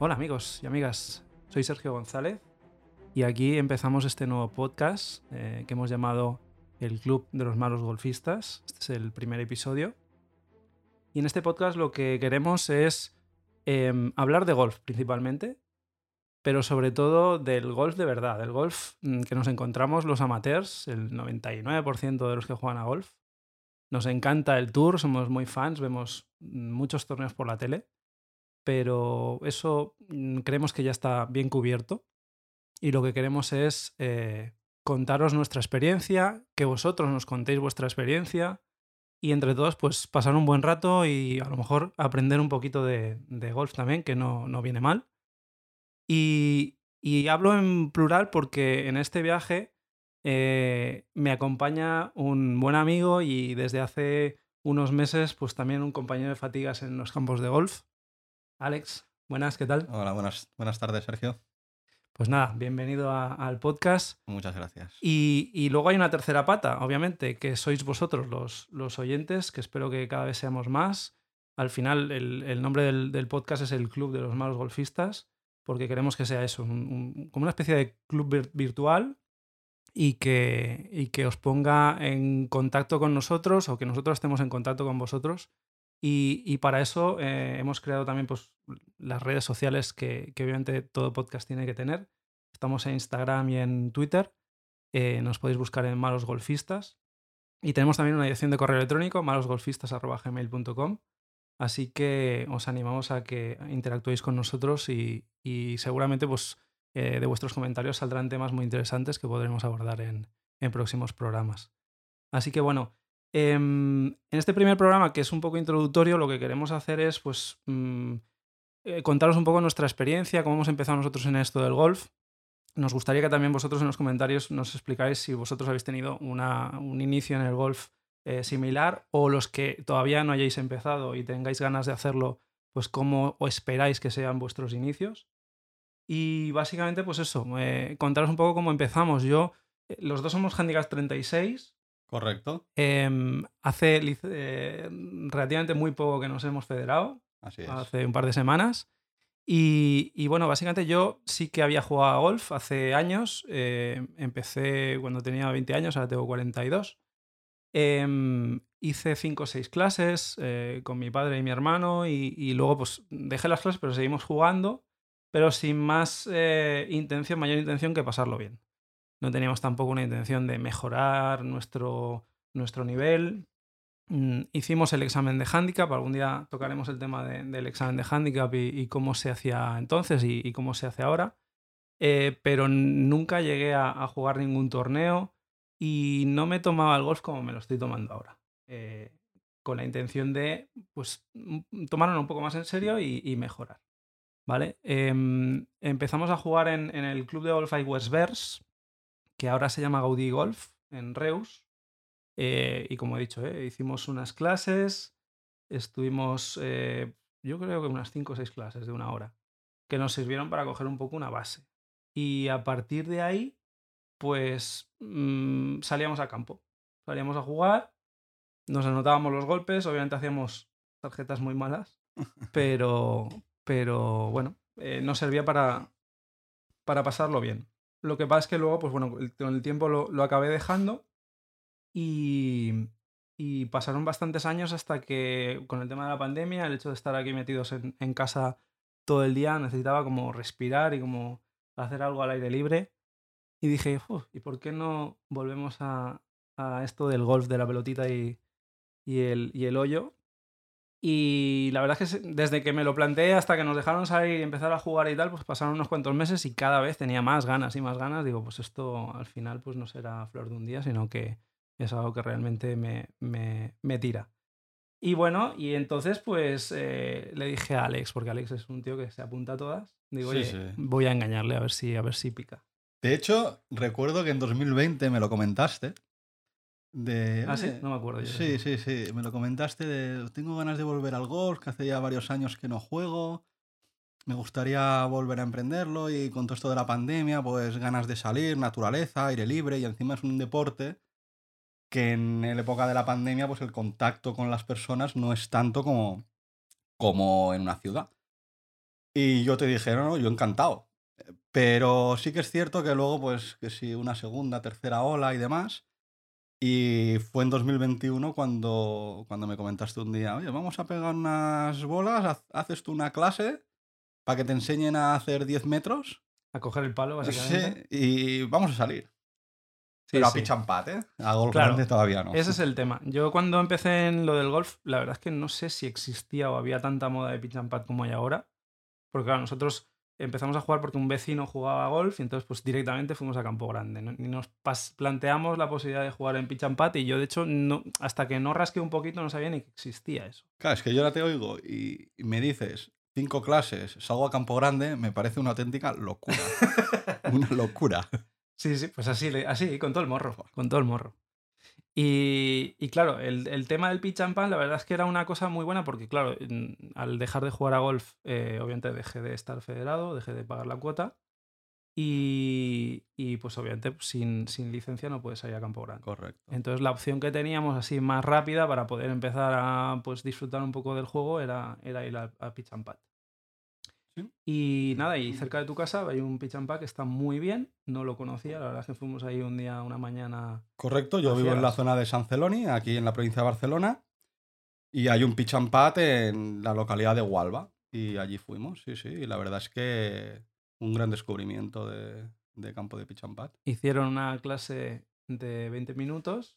Hola amigos y amigas, soy Sergio González y aquí empezamos este nuevo podcast eh, que hemos llamado El Club de los Malos Golfistas. Este es el primer episodio. Y en este podcast lo que queremos es em, hablar de golf principalmente, pero sobre todo del golf de verdad, del golf mm, que nos encontramos los amateurs, el 99% de los que juegan a golf. Nos encanta el tour, somos muy fans, vemos muchos torneos por la tele, pero eso mm, creemos que ya está bien cubierto y lo que queremos es eh, contaros nuestra experiencia, que vosotros nos contéis vuestra experiencia y entre todos pues pasar un buen rato y a lo mejor aprender un poquito de, golf también, que no, no viene mal. Y, y, hablo en plural porque en este viaje eh, me acompaña un buen amigo y desde hace unos meses pues también un compañero de fatigas en los campos de golf. Alex, buenas, ¿qué tal? Hola, buenas, buenas tardes, Sergio. Pues nada, bienvenido a, al podcast. Muchas gracias. Y, y, luego hay una tercera pata, obviamente, que sois vosotros los, los oyentes, que espero que cada vez seamos más. Al final, el, el nombre del, del, podcast es el Club de los Malos Golfistas, porque queremos que sea eso, un, un, como una especie de club virtual y que, y que os ponga en contacto con nosotros o que nosotros estemos en contacto con vosotros. Y, para eso eh, hemos creado también pues, las redes sociales que, que, obviamente todo podcast tiene que tener. Estamos en Instagram y en Twitter. Eh, nos podéis buscar en Malos Golfistas. Y tenemos también una dirección de correo electrónico, malosgolfistas.gmail.com. Así que os animamos a que interactuéis con nosotros y, y seguramente pues, eh, de vuestros comentarios saldrán temas muy interesantes que podremos abordar en, en próximos programas. Así que bueno, eh, en este primer programa, que es un poco introductorio, lo que queremos hacer es pues, mmm, eh, contaros un poco nuestra experiencia, cómo hemos empezado nosotros en esto del golf. Nos gustaría que también vosotros en los comentarios nos explicáis si vosotros habéis tenido una, un inicio en el golf eh, similar o los que todavía no hayáis empezado y tengáis ganas de hacerlo, pues cómo o esperáis que sean vuestros inicios. Y básicamente, pues eso, eh, contaros un poco cómo empezamos. Yo, los dos somos Handicap 36. Correcto. Eh, hace eh, relativamente muy poco que nos hemos federado. Así es. Hace un par de semanas. Y, y, bueno, básicamente yo sí que había jugado a golf hace años. Eh, empecé cuando tenía 20 años, ahora tengo 42. Eh, hice 5 o 6 clases eh, con mi padre y mi hermano y, y, luego pues dejé las clases, pero seguimos jugando, pero sin más intención, mayor intención que pasarlo bien. No teníamos tampoco una intención de mejorar nuestro, nuestro nivel. Mm, hicimos el examen de handicap, algún día tocaremos el tema de, del examen de handicap y, cómo se hacía entonces y, cómo se hace ahora, eh, pero nunca llegué a, jugar ningún torneo y no me tomaba el golf como me lo estoy tomando ahora, eh, con la intención de pues, tomarlo un poco más en serio y, mejorar. ¿Vale? Eh, empezamos a jugar en, el club de golf Westverse, que ahora se llama Gaudí Golf, en Reus. Eh, y como he dicho, eh, hicimos unas clases, estuvimos, eh, yo creo que unas 5 o 6 clases de una hora, que nos sirvieron para coger un poco una base. Y a partir de ahí, pues mmm, salíamos a campo, salíamos a jugar, nos anotábamos los golpes, obviamente hacíamos tarjetas muy malas, pero, pero bueno, nos servía para, para pasarlo bien. Lo que pasa es que luego, pues bueno, con el tiempo lo, lo acabé dejando y, y, pasaron bastantes años hasta que con el tema de la pandemia, el hecho de estar aquí metidos en, en casa todo el día, necesitaba como respirar y como hacer algo al aire libre. Y dije, ¿y por qué no volvemos a, a, esto del golf, de la pelotita y, y, el, y el hoyo? Y la verdad es que desde que me lo planteé hasta que nos dejaron salir y empezar a jugar y tal, pues pasaron unos cuantos meses y cada vez tenía más ganas y más ganas. Digo, pues esto al final pues no será flor de un día, sino que es algo que realmente me, me, me tira. Y bueno, y entonces pues eh, le dije a Alex, porque Alex es un tío que se apunta a todas. Digo, sí, oye, sí. voy a engañarle a ver si, a ver si pica. De hecho, recuerdo que en 2020 me lo comentaste. De, ah, sí, no me acuerdo. Yo sí, sí, sí. Me lo comentaste de. Tengo ganas de volver al golf, que hace ya varios años que no juego. Me gustaría volver a emprenderlo y con todo esto de la pandemia, pues ganas de salir, naturaleza, aire libre y encima es un deporte que en la época de la pandemia, pues el contacto con las personas no es tanto como, como en una ciudad. Y yo te dije, no, no, yo encantado. Pero sí que es cierto que luego, pues, que sí, una segunda, tercera ola y demás. Y fue en 2021 cuando, cuando me comentaste un día, oye, vamos a pegar unas bolas, haz- haces tú una clase para que te enseñen a hacer 10 metros. A coger el palo, básicamente. Sí, y vamos a salir. Sí, Pero a sí. pitch and pat, ¿eh? A golf Claro. grande todavía no. Ese es el tema. Yo cuando empecé en lo del golf, la verdad es que no sé si existía o había tanta moda de pitch and pad como hay ahora. Porque claro, nosotros empezamos a jugar porque un vecino jugaba a golf y entonces pues directamente fuimos a Campo Grande. ¿no? Y nos planteamos la posibilidad de jugar en pitch and pad y yo de hecho no, hasta que no rasqué un poquito no sabía ni que existía eso. Claro, es que yo ahora te oigo y, me dices cinco clases, salgo a Campo Grande, me parece una auténtica locura. una locura. Sí, sí, pues así, así, con todo el morro, con todo el morro. Y, y claro, el, el tema del pitch and pan, la verdad es que era una cosa muy buena porque, claro, al dejar de jugar a golf, eh, obviamente dejé de estar federado, dejé de pagar la cuota y, y, pues obviamente sin, sin licencia no puedes salir a campo grande. Correcto. Entonces la opción que teníamos así más rápida para poder empezar a pues, disfrutar un poco del juego era, era ir a, a Pitch and Pad. Sí. Y nada, y cerca de tu casa hay un Pad que está muy bien, no lo conocía, la verdad es que fuimos ahí un día, una mañana. Correcto, yo vivo en la zona de San Celoni, aquí en la provincia de Barcelona, y hay un pitch and pat en la localidad de Hualba, y allí fuimos, sí, sí, y la verdad es que un gran descubrimiento de, de campo de pitch and pat. Hicieron una clase de 20 minutos,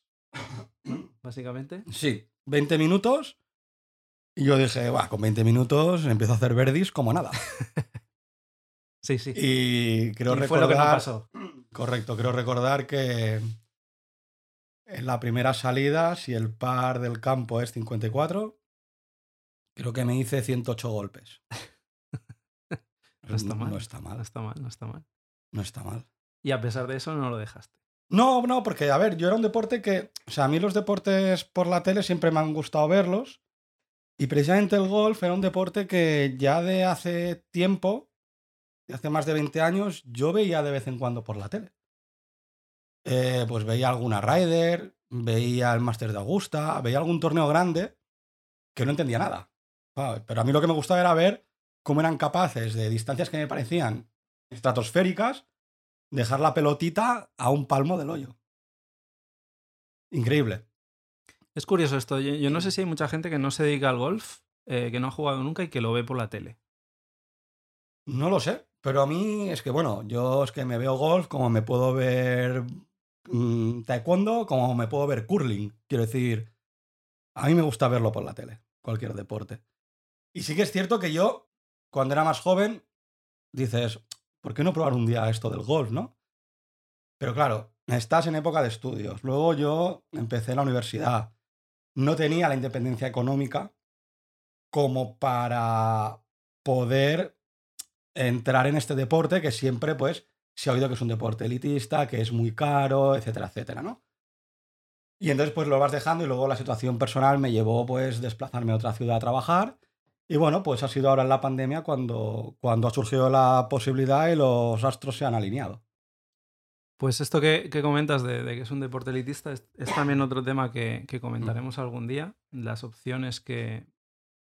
¿no? básicamente. Sí, 20 minutos, y yo dije, va, con 20 minutos empiezo a hacer verdis como nada. Sí, sí. Y creo Y recordar... fue lo que no pasó. Correcto, creo recordar que en la primera salida, si el par del campo es 54, creo que me hice 108 golpes. No está mal. No está No mal, está mal, no está mal. no está mal. Y a pesar de eso no lo dejaste. No, no, porque a ver, yo era un deporte que, o sea, a mí los deportes por la tele siempre me han gustado verlos. Y precisamente el golf era un deporte que ya de hace tiempo, de hace más de 20 años, yo veía de vez en cuando por la tele. Eh, pues veía alguna Ryder, veía el Master de Augusta, veía algún torneo grande que no entendía nada. Pero a mí lo que me gustaba era ver cómo eran capaces de distancias que me parecían estratosféricas dejar la pelotita a un palmo del hoyo. Increíble. Es curioso esto. Yo, yo no sé si hay mucha gente que no se dedica al golf, eh, que no ha jugado nunca y que lo ve por la tele. No lo sé, pero a mí es que, bueno, yo es que me veo golf como me puedo ver mm, taekwondo, como me puedo ver curling. Quiero decir, a mí me gusta verlo por la tele, cualquier deporte. Y sí que es cierto que yo, cuando era más joven, dices, ¿por qué no probar un día esto del golf, no? Pero claro, estás en época de estudios. Luego yo empecé en la universidad. No tenía la independencia económica como para poder entrar en este deporte que siempre, pues, se ha oído que es un deporte elitista, que es muy caro, etcétera, etcétera, ¿no? Y entonces, pues lo vas dejando y luego la situación personal me llevó, pues, desplazarme a otra ciudad a trabajar. Y bueno, pues ha sido ahora en la pandemia cuando, cuando ha surgido la posibilidad y los astros se han alineado. Pues esto que, que comentas de, de que es un deporte elitista es, es también otro tema que, que comentaremos algún día. Las opciones que,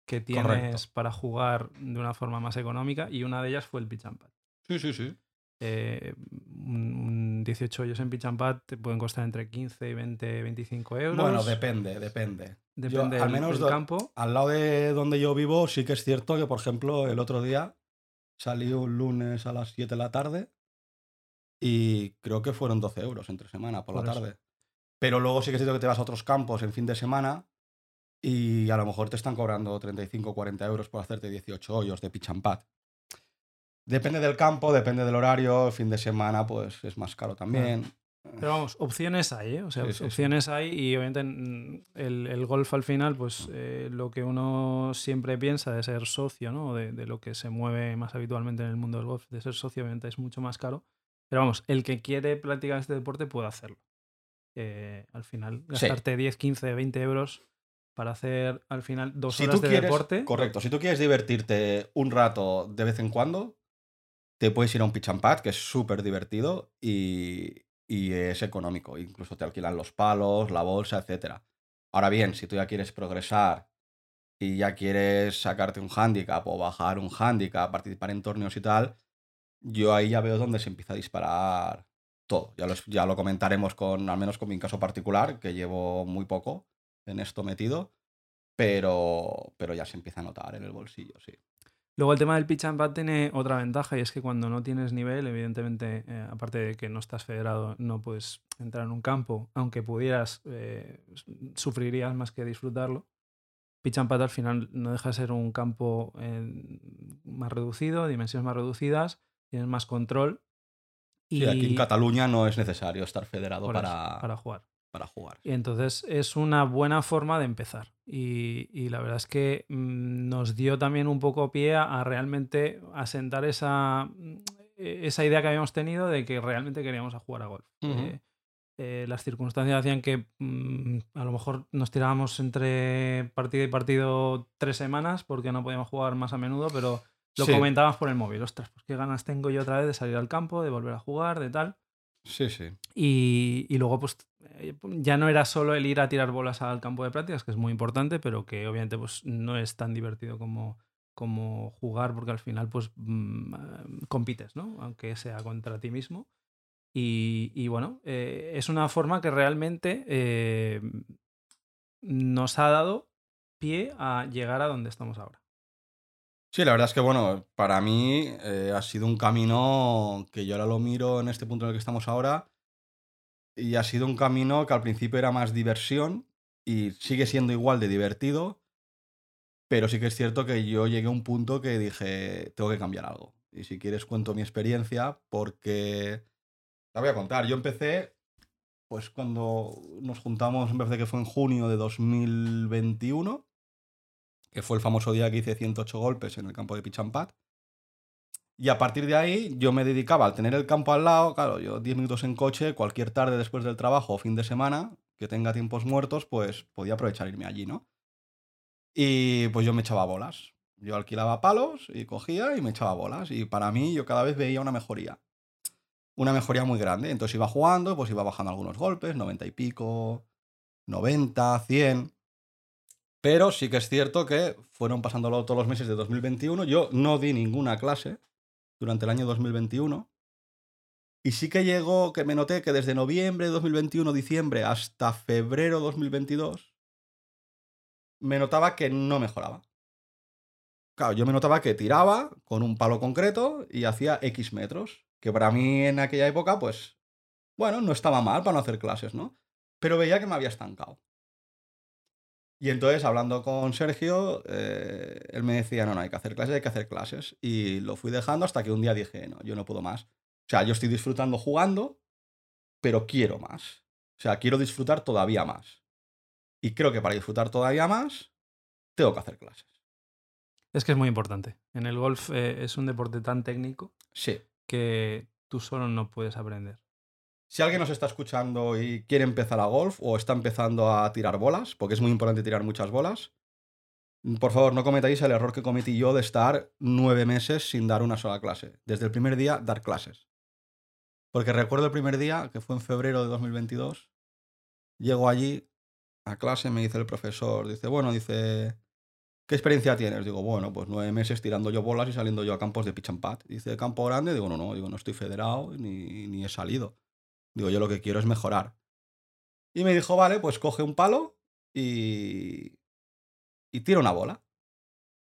que tienes Correcto. para jugar de una forma más económica y una de ellas fue el pitch and pad. Sí, sí, sí. Eh, un, un 18 hoyos en pitch and pad te pueden costar entre 15 y 20, 25 euros. Bueno, depende, depende. Depende yo, al del- menos del do- campo. Al lado de donde yo vivo, sí que es cierto que, por ejemplo, el otro día salí un lunes a las 7 de la tarde y creo que fueron 12 euros entre semana por, Por la eso. tarde. Pero luego sí que es cierto que te vas a otros campos en fin de semana y a lo mejor te están cobrando 35 o 40 euros por hacerte 18 hoyos de pitch and pad. Depende del campo, depende del horario, fin de semana pues es más caro también. Pero vamos, opciones hay, ¿eh? O sea, Sí, sí, sí. opciones hay y obviamente el, el golf al final, pues eh, lo que uno siempre piensa de ser socio, ¿no? De, de lo que se mueve más habitualmente en el mundo del golf, de ser socio obviamente es mucho más caro. Pero vamos, el que quiere practicar este deporte puede hacerlo. Eh, al final, Sí. gastarte 10, 15, 20 euros para hacer al final dos si horas tú de quieres, deporte. correcto, si tú quieres divertirte un rato de vez en cuando, te puedes ir a un pitch and pad, que es súper divertido y, y es económico. Incluso te alquilan los palos, la bolsa, etcétera. Ahora bien, si tú ya quieres progresar y ya quieres sacarte un handicap o bajar un handicap, participar en torneos y tal, yo ahí ya veo dónde se empieza a disparar todo. Ya lo, ya lo comentaremos con, al menos con mi caso particular, que llevo muy poco en esto metido, pero, pero ya se empieza a notar en el bolsillo, sí. Luego el tema del pitch and pad tiene otra ventaja y es que cuando no tienes nivel, evidentemente, eh, aparte de que no estás federado, no puedes entrar en un campo, aunque pudieras, eh, sufrirías más que disfrutarlo. Pitch and pad al final no deja de ser un campo eh, más reducido, dimensiones más reducidas, tienes más control. Y aquí en Cataluña no es necesario estar federado para, para jugar para jugar. Y entonces es una buena forma de empezar. Y, la verdad es que mm, nos dio también un poco pie a, realmente asentar esa, mm, esa idea que habíamos tenido de que realmente queríamos a jugar a golf. Eh, eh, las circunstancias hacían que mm, a lo mejor nos tirábamos entre partido y partido tres semanas porque no podíamos jugar más a menudo, pero lo comentábamos por el móvil. Ostras, pues qué ganas tengo yo otra vez de salir al campo, de volver a jugar, de tal. Sí, sí. Y, y, luego, pues eh, ya no era solo el ir a tirar bolas al campo de prácticas, que es muy importante, pero que obviamente pues, no es tan divertido como, como jugar, porque al final pues mm, compites, ¿no? Aunque sea contra ti mismo. Y, y bueno, eh, es una forma que realmente eh, nos ha dado pie a llegar a donde estamos ahora. Sí, la verdad es que, bueno, para mí eh, ha sido un camino que yo ahora lo miro en este punto en el que estamos ahora. Y ha sido un camino que al principio era más diversión y sigue siendo igual de divertido. Pero sí que es cierto que yo llegué a un punto que dije, tengo que cambiar algo. Y si quieres cuento mi experiencia porque... La voy a contar. Yo empecé, pues cuando nos juntamos, me parece que fue en junio de 2021 que fue el famoso día que hice 108 golpes en el campo de pad. Y a partir de ahí yo me dedicaba al tener el campo al lado, claro, yo 10 minutos en coche, cualquier tarde después del trabajo o fin de semana, que tenga tiempos muertos, pues podía aprovechar irme allí, ¿no? Y pues yo me echaba bolas. Yo alquilaba palos y cogía y me echaba bolas. Y para mí yo cada vez veía una mejoría. Una mejoría muy grande. Entonces iba jugando, pues iba bajando algunos golpes, 90 y pico, 90, 100. Pero sí que es cierto que fueron pasándolo todos los meses de 2021. Yo no di ninguna clase durante el año 2021. Y sí que llegó, que me noté que desde noviembre de 2021, diciembre, hasta febrero de 2022, me notaba que no mejoraba. Claro, yo me notaba que tiraba con un palo concreto y hacía X metros. Que para mí en aquella época, pues, bueno, no estaba mal para no hacer clases, ¿no? Pero veía que me había estancado. Y entonces, hablando con Sergio, eh, él me decía, no, no, hay que hacer clases, hay que hacer clases. Y lo fui dejando hasta que un día dije, no, yo no puedo más. O sea, yo estoy disfrutando jugando, pero quiero más. O sea, quiero disfrutar todavía más. Y creo que para disfrutar todavía más, tengo que hacer clases. Es que es muy importante. En el golf eh, es un deporte tan técnico sí. que tú solo no puedes aprender. Si alguien nos está escuchando y quiere empezar a golf o está empezando a tirar bolas, porque es muy importante tirar muchas bolas, por favor no cometáis el error que cometí yo de estar nueve meses sin dar una sola clase. Desde el primer día, dar clases. Porque recuerdo el primer día, que fue en febrero de 2022, llego allí a clase, me dice el profesor, dice, bueno, dice, ¿qué experiencia tienes? Digo, bueno, pues nueve meses tirando yo bolas y saliendo yo a campos de pitch and pad. Dice, ¿campo grande? Digo, no, no, digo, no estoy federado ni, ni he salido. Digo, yo lo que quiero es mejorar. Y me dijo, vale, pues coge un palo y, y tira una bola.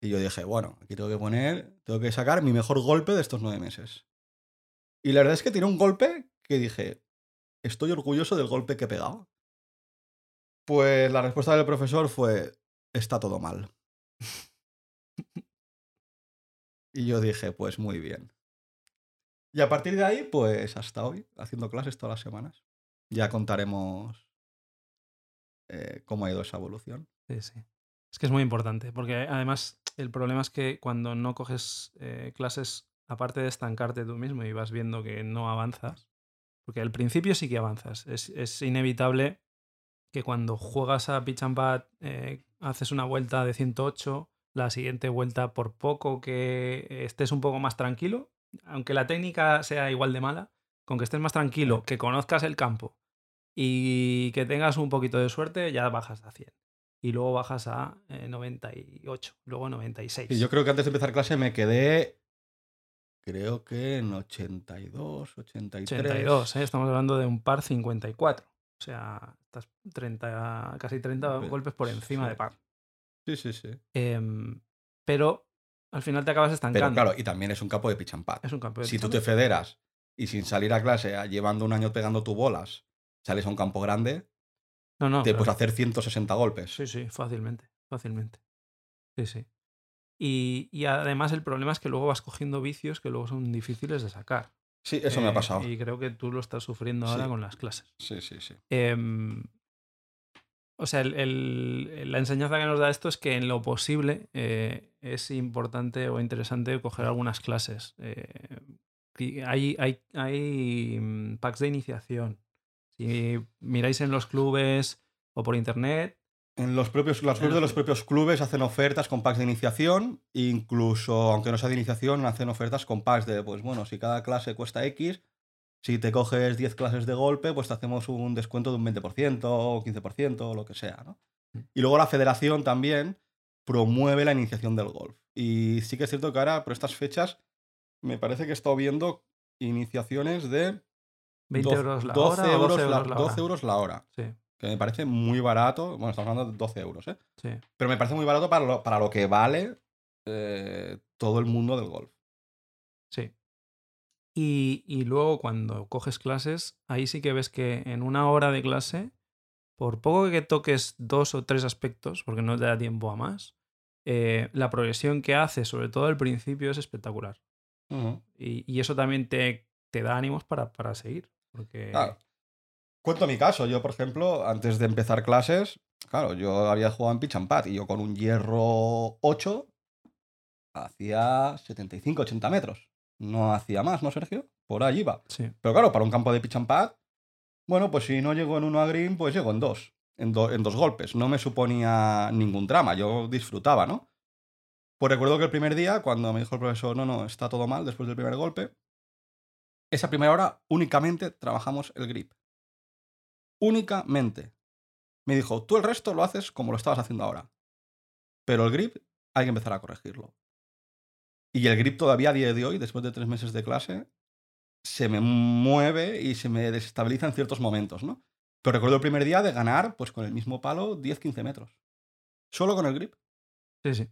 Y yo dije, bueno, aquí tengo que poner, tengo que sacar mi mejor golpe de estos nueve meses. Y la verdad es que tiré un golpe que dije, estoy orgulloso del golpe que he pegado. Pues la respuesta del profesor fue, está todo mal. y yo dije, pues muy bien. Y a partir de ahí, pues hasta hoy, haciendo clases todas las semanas. Ya contaremos eh, cómo ha ido esa evolución. Sí, sí. Es que es muy importante, porque además el problema es que cuando no coges eh, clases, aparte de estancarte tú mismo y vas viendo que no avanzas, porque al principio sí que avanzas, es, inevitable que cuando juegas a pitch and eh, haces una vuelta de 108, la siguiente vuelta por poco que estés un poco más tranquilo, aunque la técnica sea igual de mala, con que estés más tranquilo, que conozcas el campo y que tengas un poquito de suerte, ya bajas a 100. y luego bajas a eh, 98, luego 96. Y yo creo que antes de empezar clase me quedé, creo que en 82, 83. 82, ¿eh? estamos hablando de un par 54. O sea, estás 30, casi 30 Pues, golpes por encima sí. de par. Sí, sí, sí. Em, pero al final te acabas Pero estancando. claro, y también es un campo de pad. es un campeón. Si tú te federas y sin salir a clase, llevando un año pegando tu bolas, sales a un campo grande, No, no. te pero- puedes hacer 160 golpes. Sí, sí, fácilmente. Fácilmente. Sí, sí. Y, y además el problema es que luego vas cogiendo vicios que luego son difíciles de sacar. Sí, eso me Eh, ha pasado. Y creo que tú lo estás sufriendo ahora con las clases. Sí, sí, sí. Em, o sea, el- el- la enseñanza que nos da esto es que en lo posible eh, es importante o interesante coger algunas clases. Eh, y hay, hay, hay mm, packs de iniciación. Si miráis en los clubes o por internet, En los propios, los clubes de los propios clubes hacen ofertas con packs de iniciación, incluso, aunque no sea de iniciación, hacen ofertas con packs de, pues bueno, si cada clase cuesta X, si te coges 10 clases de golpe, pues te hacemos un descuento de un 20% o 15% o lo que sea, ¿no? Mm. Y luego la federación también promueve la iniciación del golf. Y sí que es cierto que ahora, por estas fechas, me parece que he estado viendo iniciaciones de 20 doce- euros la 12 hora o 12 euros la- euros la 12 hora. euros la hora, Sí, que me parece muy barato. Bueno, estamos hablando de 12 euros, ¿eh? sí. Pero me parece muy barato para lo, para lo que vale eh, todo el mundo del golf. Sí. Y, y luego cuando coges clases, ahí sí que ves que en una hora de clase, por poco que toques dos o tres aspectos, porque no te da tiempo a más, eh, la progresión que haces, sobre todo al principio, es espectacular. Y, y eso también te, te da ánimos para, para seguir. Porque Claro. Cuento mi caso. Yo, por ejemplo, antes de empezar clases, claro, yo había jugado en pitch and pad y yo con un hierro 8 hacía 75, 80 metros. No hacía más, ¿no, Sergio? Por ahí iba. sí, Pero claro, para un campo de pitch and pad, bueno, pues si no llego en uno a green, pues llego en dos. En, do- en dos golpes. No me suponía ningún drama. Yo disfrutaba, ¿no? Pues recuerdo que el primer día, cuando me dijo el profesor, no, no, está todo mal después del primer golpe, esa primera hora únicamente trabajamos el grip. Únicamente. Me dijo, tú el resto lo haces como lo estabas haciendo ahora. Pero el grip hay que empezar a corregirlo. Y el grip todavía a día de hoy, después de tres meses de clase, se me mueve y se me desestabiliza en ciertos momentos, ¿no? Pero recuerdo el primer día de ganar, pues con el mismo palo, 10-15 metros. Solo con el grip. sí, sí.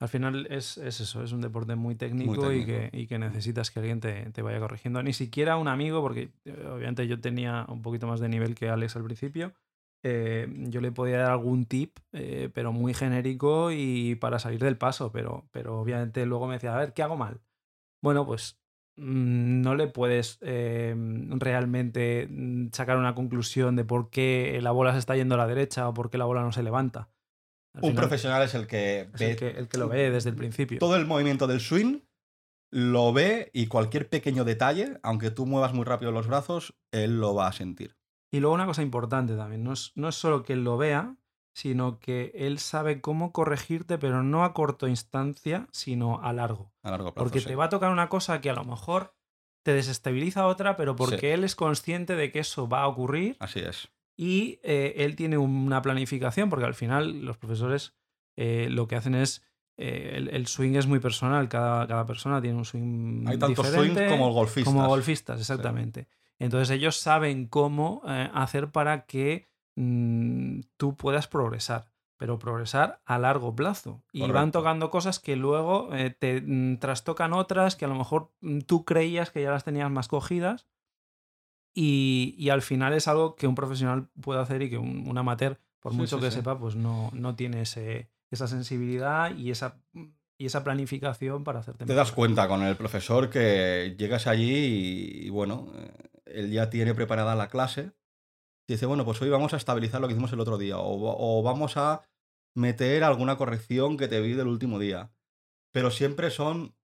Al final es, es eso, es un deporte muy técnico, Y, técnico. que, y que necesitas que alguien te, te vaya corrigiendo. Ni siquiera un amigo, porque eh, obviamente yo tenía un poquito más de nivel que Alex al principio. Eh, yo le podía dar algún tip, eh, pero muy genérico y para salir del paso, pero, pero obviamente luego me decía, a ver, ¿qué hago mal? Bueno, pues mm, no le puedes eh, realmente mm, sacar una conclusión de por qué la bola se está yendo a la derecha o por qué la bola no se levanta. Al Un final profesional es el que es ve el que, el que lo ve desde el principio. todo el movimiento del swing, lo ve y cualquier pequeño detalle, aunque tú muevas muy rápido los brazos, él lo va a sentir. Y luego una cosa importante también, no es, no es solo que él lo vea, sino que él sabe cómo corregirte, pero no a corto instancia, sino a largo. A largo plazo. Porque sí. te va a tocar una cosa que a lo mejor te desestabiliza otra, pero porque él es consciente de que eso va a ocurrir Así es. y eh, él tiene una planificación, porque al final los profesores eh, lo que hacen es, eh, el, el swing es muy personal, cada, cada persona tiene un swing Hay tanto diferente swing como golfistas. como golfistas, exactamente. Entonces ellos saben cómo eh, hacer para que mm, tú puedas progresar, pero progresar a largo plazo. Y van tocando cosas que luego eh, te mm, trastocan otras que a lo mejor mm, tú creías que ya las tenías más cogidas. Y, y al final es algo que un profesional puede hacer y que un, un amateur, por Sí, mucho sí, que sí. sepa, pues no, no tiene ese, esa sensibilidad y esa, y esa planificación para hacerte Te das cuenta con el profesor que llegas allí y, y bueno, eh, él ya tiene preparada la clase. Y dice, bueno, pues hoy vamos a estabilizar lo que hicimos el otro día. O, va- o vamos a meter alguna corrección que te vi del último día. Pero siempre son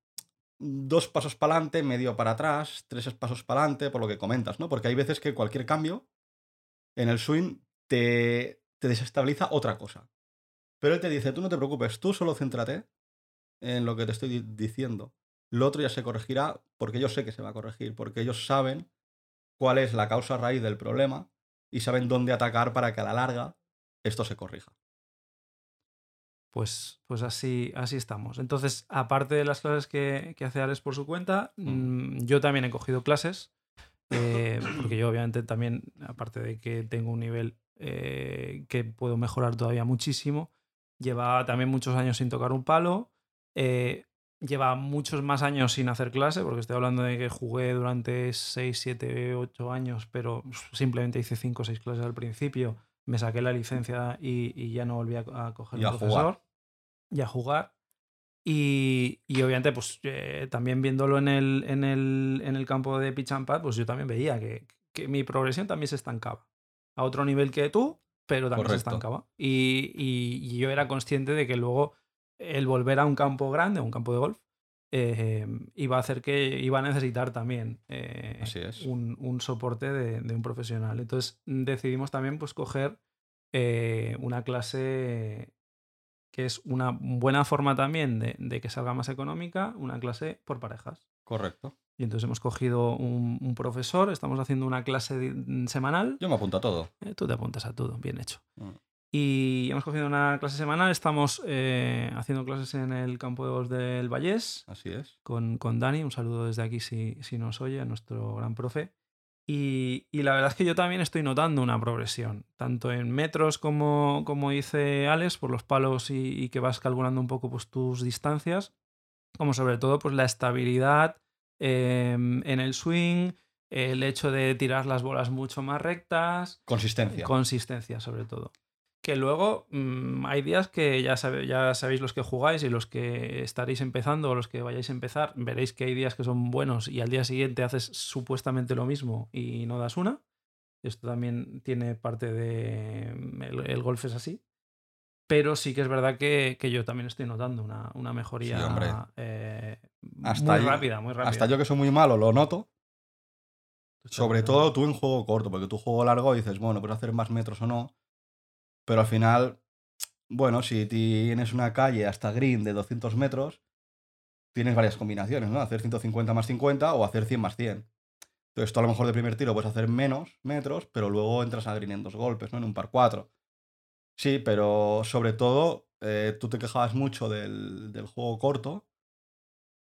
dos pasos para adelante, medio para atrás, tres pasos para adelante, por lo que comentas, ¿no? Porque hay veces que cualquier cambio en el swing te, te desestabiliza otra cosa. Pero él te dice, tú no te preocupes, tú solo céntrate en lo que te estoy di- diciendo. Lo otro ya se corregirá porque yo sé que se va a corregir, porque ellos saben cuál es la causa raíz del problema y saben dónde atacar para que a la larga esto se corrija. pues, pues así, así estamos. Entonces, aparte de las clases que, que hace Alex por su cuenta, mm, yo también he cogido clases, eh, porque yo obviamente también, aparte de que tengo un nivel eh, que puedo mejorar todavía muchísimo, lleva también muchos años sin tocar un palo, eh, lleva muchos más años sin hacer clase, porque estoy hablando de que jugué durante 6, 7, 8 años, pero simplemente hice 5 o 6 clases al principio, me saqué la licencia y, ya no volví a, coger y un profesor jugar. y a jugar. Y, obviamente, pues eh, también viéndolo en el, en, el, en el campo de pitch and pad, pues yo también veía que, que, mi progresión también se estancaba. A otro nivel que tú, pero también se estancaba. Y, y, yo era consciente de que luego el volver a un campo grande, un campo de golf, eh, iba a hacer que iba a necesitar también eh, un, un, soporte de, de, un profesional. Entonces decidimos también pues coger una clase que es una buena forma también de, que salga más económica, una clase por parejas. Correcto. Y entonces hemos cogido un, profesor, estamos haciendo una clase semanal. Yo me apunto a todo. Eh, tú te apuntas a todo, bien hecho. Mm. Y hemos cogido una clase semanal, estamos eh, haciendo clases en el campo de golf del Vallés. Así es. Con, con Dani, un saludo desde aquí si, si nos oye, nuestro gran profe. Y, la verdad es que yo también estoy notando una progresión, tanto en metros como, como dice Alex, por los palos y, que vas calculando un poco pues, tus distancias, como sobre todo pues, la estabilidad em, en el swing, el hecho de tirar las bolas mucho más rectas. Consistencia. Consistencia, sobre todo que luego mm, hay días que ya, ya sabéis los que jugáis y los que estaréis empezando o los que vayáis a empezar, veréis que hay días que son buenos y al día siguiente haces supuestamente lo mismo y no das una. Esto también tiene parte de... El, golf es así. Pero sí que es verdad que, yo también estoy notando una, mejoría eh, muy rápida, muy rápida. Hasta yo que soy muy malo lo noto. Sobre todo tú en juego corto, porque tú juego largo dices, bueno, pues hacer más metros o no pero al final, bueno, si tienes una calle hasta green de 200 metros, tienes varias combinaciones, ¿no? Hacer 150 más 50 o hacer 100 más 100. Entonces, tú a lo mejor de primer tiro puedes hacer menos metros, pero luego entras a green en dos golpes, ¿no? En un par 4. Sí, pero sobre todo, eh, tú te quejabas mucho del, juego corto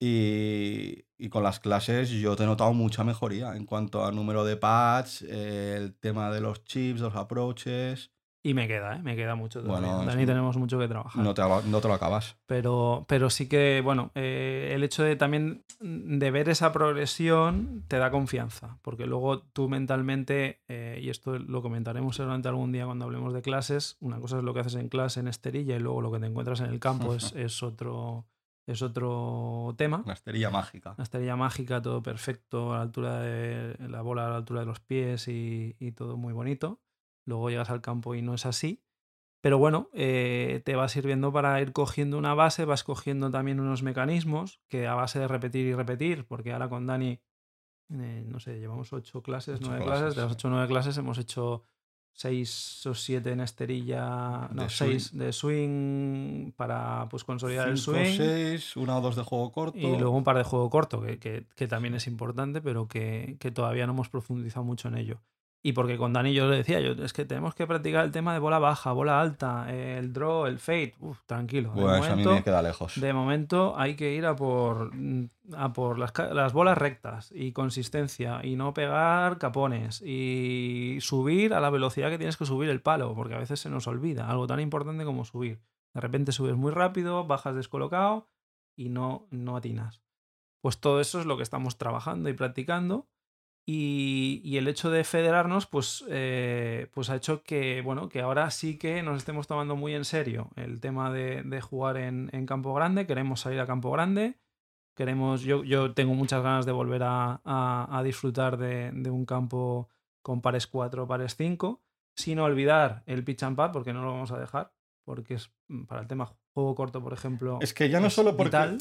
y, con las clases yo te he notado mucha mejoría en cuanto a número de pads, el tema de los chips, los approaches. Y me queda, ¿eh? me queda mucho todavía. Bueno, Dani, tenemos mucho que trabajar. No te, no te lo acabas. Pero, pero sí que, bueno, eh, el hecho de también de ver esa progresión te da confianza, porque luego tú mentalmente, eh, y esto lo comentaremos seguramente algún día cuando hablemos de clases, una cosa es lo que haces en clase en esterilla y luego lo que te encuentras en el campo es, es, otro, es otro tema. La esterilla mágica. La esterilla mágica, todo perfecto, a la altura de la bola, a la altura de los pies y, y todo muy bonito luego llegas al campo y no es así. Pero bueno, eh, te va sirviendo para ir cogiendo una base, vas cogiendo también unos mecanismos que a base de repetir y repetir, porque ahora con Dani, eh, no sé, llevamos ocho clases, nueve clases. de las ocho o nueve clases hemos hecho seis o siete en esterilla, no, seis de swing para pues consolidar el swing. seis, una o dos de juego corto. Y luego un par de juego corto, que, que, también es importante, pero que, que, todavía no hemos profundizado mucho en ello. Y porque con Dani yo le decía, yo, es que tenemos que practicar el tema de bola baja, bola alta, el draw, el fade. Uf, tranquilo. Bueno, eso a mí me queda lejos. De momento hay que ir a por, a por las, las, bolas rectas y consistencia y no pegar capones y subir a la velocidad que tienes que subir el palo, porque a veces se nos olvida algo tan importante como subir. De repente subes muy rápido, bajas descolocado y no, no atinas. Pues todo eso es lo que estamos trabajando y practicando y, el hecho de federarnos, pues, eh, pues ha hecho que, bueno, que ahora sí que nos estemos tomando muy en serio el tema de, jugar en, campo grande. Queremos salir a campo grande. Queremos, yo, yo tengo muchas ganas de volver a, disfrutar de, un campo con pares 4, pares 5. Sin olvidar el pitch and pad, porque no lo vamos a dejar. Porque es mm, para el tema juego corto, por ejemplo. Es que ya no solo porque.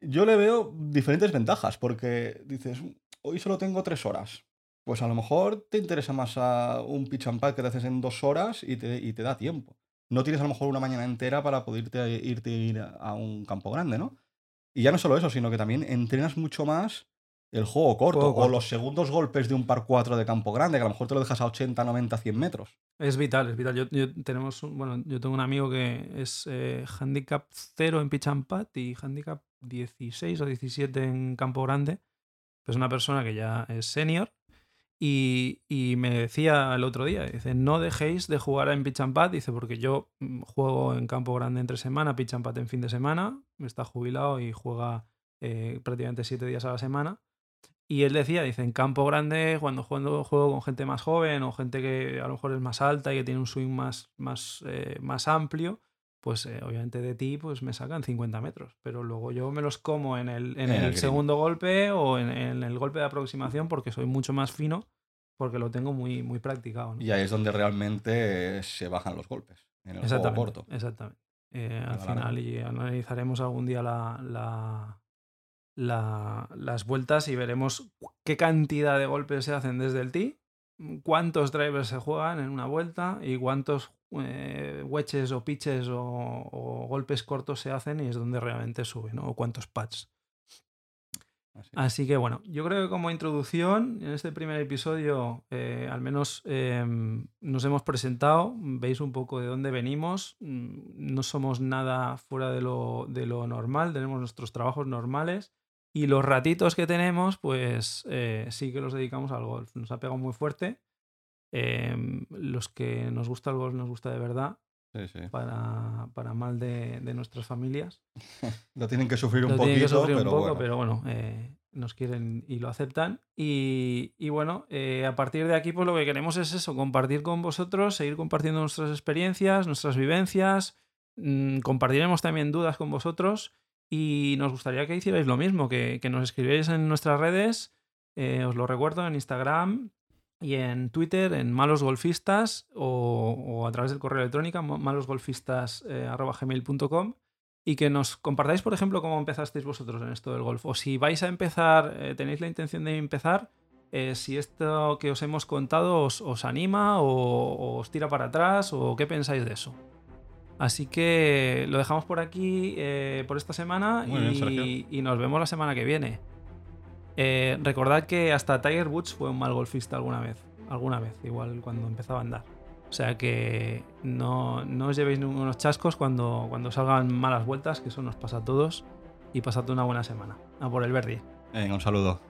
Yo le veo diferentes ventajas, porque dices, hoy solo tengo tres horas. Pues a lo mejor te interesa más a un pitch and pad que te haces en dos horas y te, da tiempo. No tienes a lo mejor una mañana entera para poder irte, ir a un campo grande, ¿no? Y ya no solo eso, sino que también entrenas mucho más el juego corto Juego o corto. los segundos golpes de un par 4 de campo grande, que a lo mejor te lo dejas a 80, 90, 100 metros. Es vital, es vital. Yo, yo tenemos bueno, yo tengo un amigo que es eh, handicap 0 en pitch and putt y handicap 16 o 17 en campo grande. Es una persona que ya es senior y, y me decía el otro día, dice, no dejéis de jugar en pitch and putt, dice, porque yo mm, juego en campo grande entre semana, pitch and putt en fin de semana, está jubilado y juega eh, prácticamente 7 días a la semana. Y él decía, dice, en campo grande, cuando juego, juego con gente más joven o gente que a lo mejor es más alta y que tiene un swing más, más, eh, más amplio, pues eh, obviamente de ti pues me sacan 50 metros. Pero luego yo me los como en el, en En el segundo golpe o en, en el golpe de aproximación porque soy mucho más fino porque lo tengo muy, muy practicado. ¿no? Y ahí es donde realmente se bajan los golpes. En el juego Exactamente. corto. exactamente. Eh, al final, y analizaremos algún día la, la- la- las vueltas y veremos qué cantidad de golpes se hacen desde el tee, cuántos drivers se juegan en una vuelta y cuántos eh, wedges o pitches o, o golpes cortos se hacen y es donde realmente sube, ¿no? O cuántos pads. Así. Así que bueno, yo creo que como introducción, en este primer episodio, eh, al menos eh, nos hemos presentado, veis un poco de dónde venimos, mm, no somos nada fuera de lo, de lo normal, tenemos nuestros trabajos normales y los ratitos que tenemos, pues eh, sí que los dedicamos al golf. Nos ha pegado muy fuerte. Eh, los que nos gusta el golf nos gusta de verdad, Sí, sí. para, para mal de, de nuestras familias. Lo tienen que sufrir un Lo poquito, tienen que sufrir pero un poco, bueno. pero bueno, eh, nos quieren y lo aceptan. Y, y bueno, eh, a partir de aquí, pues lo que queremos es eso, compartir con vosotros, seguir compartiendo nuestras experiencias, nuestras vivencias. Mm, compartiremos también dudas con vosotros y nos gustaría que hicierais lo mismo, que, que nos escribierais en nuestras redes. eh, os lo recuerdo en Instagram y en Twitter, en Malos Golfistas o, o a través del correo electrónico malosgolfistas.gmail.com y que nos compartáis, por ejemplo, cómo empezasteis vosotros en esto del golf. O si vais a empezar, eh, tenéis la intención de empezar, eh, si esto que os hemos contado os, os anima o, o os tira para atrás o qué pensáis de eso. Así que lo dejamos por aquí eh, por esta semana bien, y, y nos vemos la semana que viene. Eh, recordad que hasta Tiger Woods fue un mal golfista alguna vez. Alguna vez, igual cuando empezaba a andar. O sea que no, no os llevéis ningunos chascos cuando, cuando salgan malas vueltas, que eso nos pasa a todos. Y pasad una buena semana. A por el verde. Venga, un saludo.